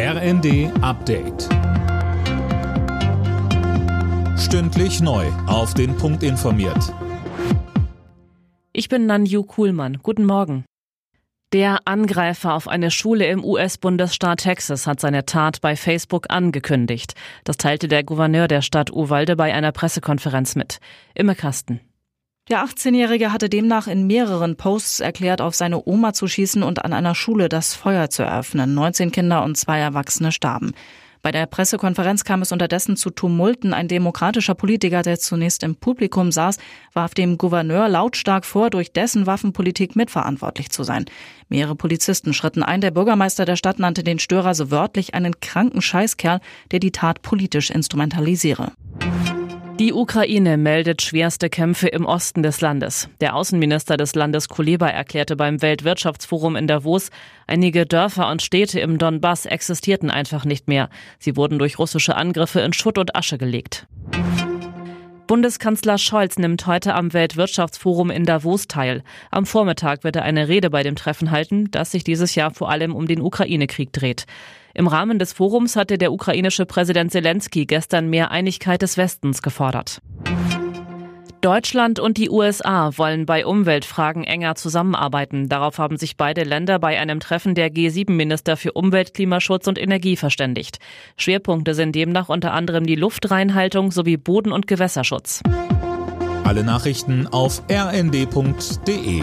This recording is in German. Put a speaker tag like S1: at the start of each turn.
S1: RND Update. Stündlich neu. Auf den Punkt informiert.
S2: Ich bin Nanju Kuhlmann. Guten Morgen. Der Angreifer auf eine Schule im US-Bundesstaat Texas hat seine Tat bei Facebook angekündigt. Das teilte der Gouverneur der Stadt Uvalde bei einer Pressekonferenz mit. Imme Kasten.
S3: Der 18-Jährige hatte demnach in mehreren Posts erklärt, auf seine Oma zu schießen und an einer Schule das Feuer zu eröffnen. 19 Kinder und zwei Erwachsene starben. Bei der Pressekonferenz kam es unterdessen zu Tumulten. Ein demokratischer Politiker, der zunächst im Publikum saß, warf dem Gouverneur lautstark vor, durch dessen Waffenpolitik mitverantwortlich zu sein. Mehrere Polizisten schritten ein. Der Bürgermeister der Stadt nannte den Störer so wörtlich einen kranken Scheißkerl, der die Tat politisch instrumentalisiere.
S2: Die Ukraine meldet schwerste Kämpfe im Osten des Landes. Der Außenminister des Landes Kuleba erklärte beim Weltwirtschaftsforum in Davos, einige Dörfer und Städte im Donbass existierten einfach nicht mehr. Sie wurden durch russische Angriffe in Schutt und Asche gelegt. Bundeskanzler Scholz nimmt heute am Weltwirtschaftsforum in Davos teil. Am Vormittag wird er eine Rede bei dem Treffen halten, das sich dieses Jahr vor allem um den Ukraine-Krieg dreht. Im Rahmen des Forums hatte der ukrainische Präsident Zelensky gestern mehr Einigkeit des Westens gefordert. Deutschland und die USA wollen bei Umweltfragen enger zusammenarbeiten. Darauf haben sich beide Länder bei einem Treffen der G7-Minister für Umwelt, Klimaschutz und Energie verständigt. Schwerpunkte sind demnach unter anderem die Luftreinhaltung sowie Boden- und Gewässerschutz.
S1: Alle Nachrichten auf rnd.de